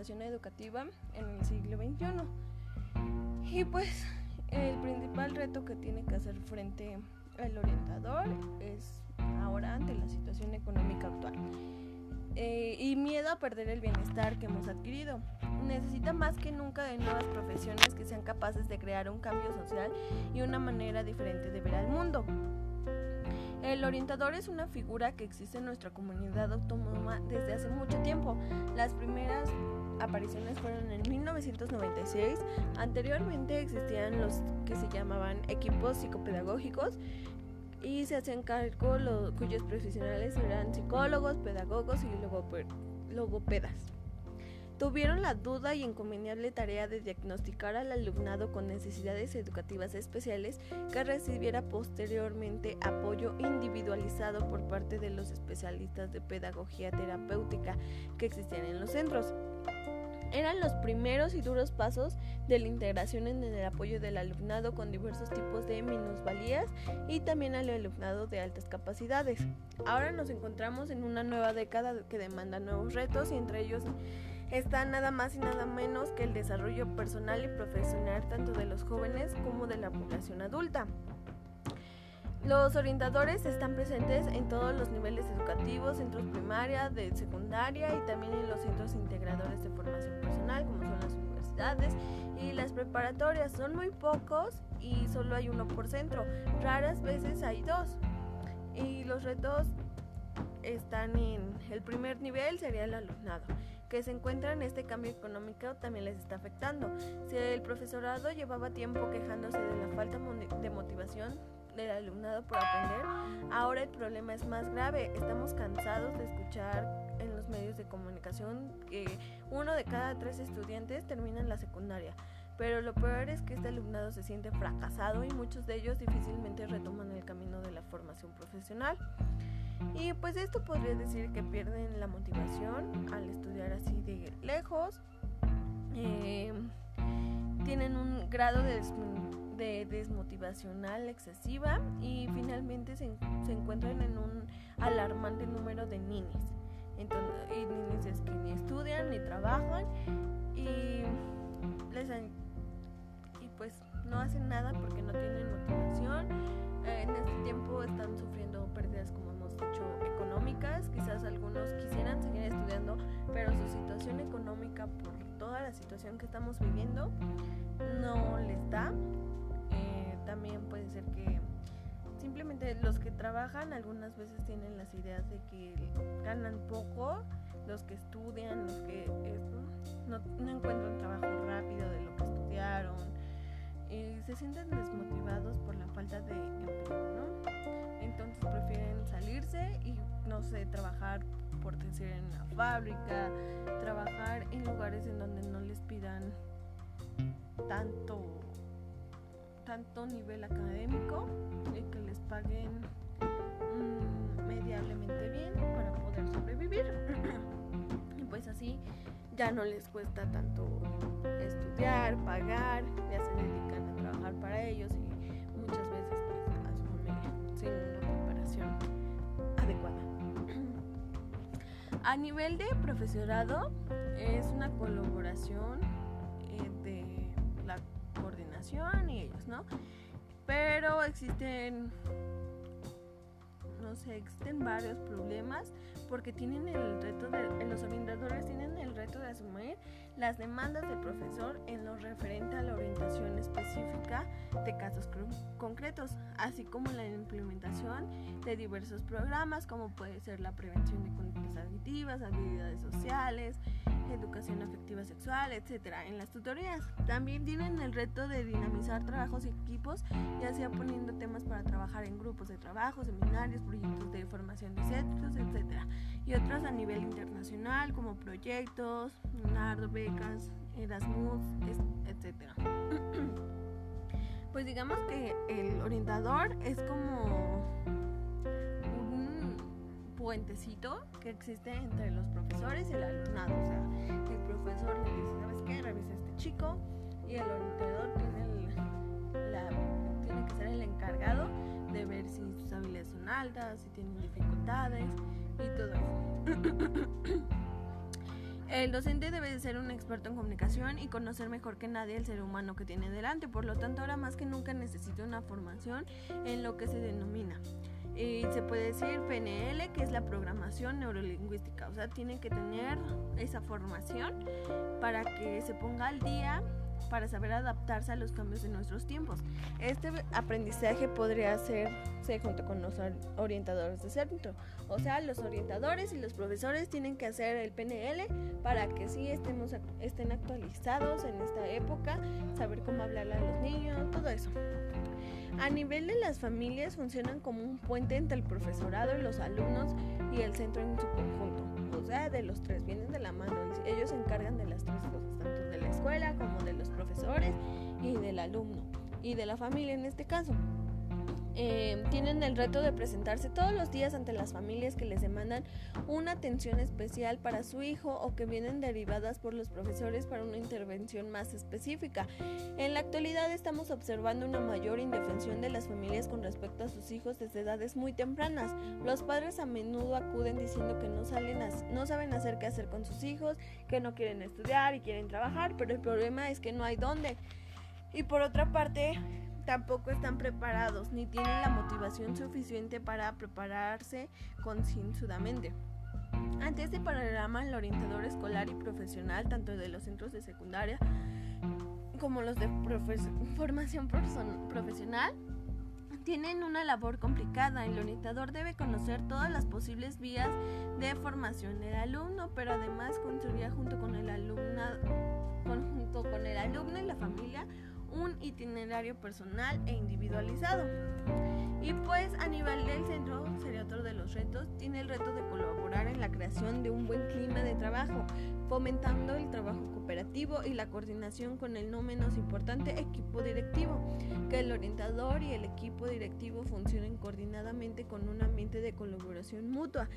educativa en el siglo XXI. Y pues el principal reto que tiene que hacer frente al orientador es ahora ante la situación económica actual. Eh, y miedo a perder el bienestar que hemos adquirido. Necesita más que nunca de nuevas profesiones que sean capaces de crear un cambio social y una manera diferente de ver al mundo. El orientador es una figura que existe en nuestra comunidad autónoma desde hace mucho tiempo. Las primeras apariciones fueron en 1996. Anteriormente existían los que se llamaban equipos psicopedagógicos y se hacían cargo los, cuyos profesionales eran psicólogos, pedagogos y logopedas. Tuvieron la duda y encomiable tarea de diagnosticar al alumnado con necesidades educativas especiales que recibiera posteriormente apoyo individualizado por parte de los especialistas de pedagogía terapéutica que existían en los centros. Eran los primeros y duros pasos de la integración en el apoyo del alumnado con diversos tipos de minusvalías y también al alumnado de altas capacidades. Ahora nos encontramos en una nueva década que demanda nuevos retos y entre ellos está nada más y nada menos que el desarrollo personal y profesional tanto de los jóvenes como de la población adulta. Los orientadores están presentes en todos los niveles educativos, centros primaria, de secundaria y también en los centros integradores de formación personal, como son las universidades y las preparatorias. Son muy pocos y solo hay uno por centro. Raras veces hay dos. Y los retos están en el primer nivel, sería el alumnado que se encuentra en este cambio económico también les está afectando. Si el profesorado llevaba tiempo quejándose de la falta de motivación del alumnado por aprender, ahora el problema es más grave. Estamos cansados de escuchar en los medios de comunicación que uno de cada tres estudiantes termina en la secundaria. Pero lo peor es que este alumnado se siente fracasado y muchos de ellos difícilmente retoman el camino de la formación profesional. Y pues esto podría decir que pierden la motivación al estudiar así de lejos. Eh, tienen un grado de, desmotivacional excesiva y finalmente se, encuentran en un alarmante número de ninis. Entonces, y ninis que ni estudian ni trabajan y les y pues no hacen nada porque no tienen motivación. en este tiempo están sufriendo pérdidas como económicas, quizás algunos quisieran seguir estudiando, pero su situación económica por toda la situación que estamos viviendo no les da. Eh, también puede ser que simplemente los que trabajan algunas veces tienen las ideas de que ganan poco, los que estudian, los que no, no encuentran trabajo rápido de lo que estudiaron y se sienten desmotivados por la falta de empleo, ¿no? entonces prefieren salirse y no sé, trabajar por decir en una fábrica, trabajar en lugares en donde no les pidan tanto tanto nivel académico y que les paguen mm, mediablemente bien para poder sobrevivir. y pues así ya no les cuesta tanto estudiar, pagar, ya se dedican a trabajar para ellos y muchas veces pues a su familia sin adecuada. A nivel de profesorado es una colaboración eh, y ellos, ¿no? Pero existen, no sé, existen varios problemas porque tienen el reto de, los orientadores tienen el reto de asumir las demandas del profesor en lo referente a la orientación específica de casos concretos, así como la implementación de diversos programas como puede ser la prevención de conductas adictivas, habilidades sociales, educación afectiva sexual, etc. En las tutorías también tienen el reto de dinamizar trabajos y equipos, ya sea poniendo temas para trabajar en grupos de trabajo, seminarios, proyectos de formación de centros, etc. Y otros a nivel internacional como proyectos, NARD, becas, Erasmus, etc. pues digamos que el orientador es como puentecito que existe entre los profesores y el alumnado. O sea, el profesor le dice, ¿sabes qué? Revisa este chico y el orientador tiene, tiene que ser el encargado de ver si sus habilidades son altas, si tienen dificultades y todo eso. El docente debe ser un experto en comunicación y conocer mejor que nadie el ser humano que tiene delante, por lo tanto ahora más que nunca necesita una formación en lo que se denomina. Y se puede decir PNL, que es la programación neurolingüística, o sea, tiene que tener esa formación para que se ponga al día para saber adaptarse a los cambios de nuestros tiempos. Este aprendizaje podría hacerse junto con los orientadores de centro. O sea, los orientadores y los profesores tienen que hacer el PNL para que sí estemos, estén actualizados en esta época, saber cómo hablarle a los niños, todo eso. A nivel de las familias funcionan como un puente entre el profesorado y los alumnos y el centro en su conjunto. O sea, de los tres vienen de la mano. Ellos se encargan de las tres cosas, tanto de la escuela como de los profesores y del alumno y de la familia en este caso. Eh, tienen el reto de presentarse todos los días ante las familias que les demandan una atención especial para su hijo o que vienen derivadas por los profesores para una intervención más específica. En la actualidad estamos observando una mayor indefensión de las familias con respecto a sus hijos desde edades muy tempranas. Los padres a menudo acuden diciendo que no, salen no saben hacer qué hacer con sus hijos, que no quieren estudiar y quieren trabajar, pero el problema es que no hay dónde. Y por otra parte, tampoco están preparados ni tienen la motivación suficiente para prepararse concienzudamente. Ante este panorama, el orientador escolar y profesional, tanto de los centros de secundaria como los de formación profesional, tienen una labor complicada. El orientador debe conocer todas las posibles vías de formación del alumno, pero además construir junto con el alumno, junto con el alumno y la familia un itinerario personal e individualizado. Y pues a nivel del centro sería otro de los retos, tiene el reto de colaborar en la creación de un buen clima de trabajo, fomentando el trabajo cooperativo y la coordinación con el no menos importante equipo directivo, que el orientador y el equipo directivo funcionen coordinadamente con un ambiente de colaboración mutua.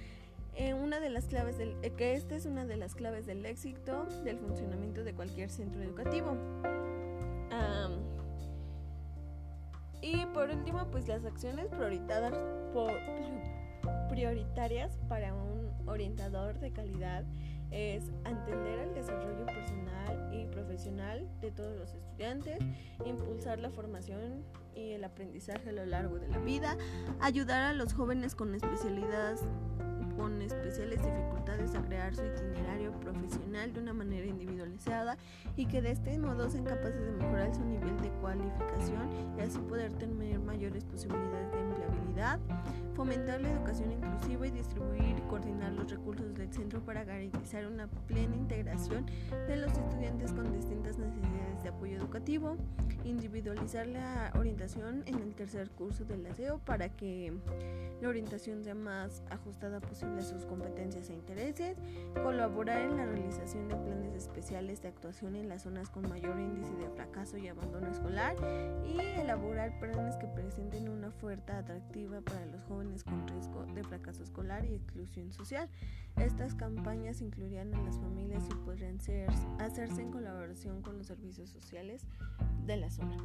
Eh, una de las claves del, eh, que esta es una de las claves del éxito del funcionamiento de cualquier centro educativo y por último, pues las acciones prioritarias, para un orientador de calidad es entender el desarrollo personal y profesional de todos los estudiantes, impulsar la formación y el aprendizaje a lo largo de la vida, ayudar a los jóvenes con especialidades con especiales dificultades a crear su itinerario profesional de una manera individualizada y que de este modo sean capaces de mejorar su nivel de cualificación y así poder tener mayores posibilidades de empleabilidad, fomentar la educación inclusiva y distribuir y coordinar los recursos del centro para garantizar una plena integración de los estudiantes con distintas necesidades de apoyo educativo, individualizar la orientación en el tercer curso del aseo para que la orientación sea más ajustada posible a sus competencias e intereses, colaborar en la realización de planes especiales de actuación en las zonas con mayor índice de fracaso y abandono escolar y elaborar planes que presenten una oferta atractiva para los jóvenes con riesgo de fracaso escolar y exclusión social. Estas campañas incluirían a las familias y podrían ser, hacerse en colaboración con los servicios sociales de la zona.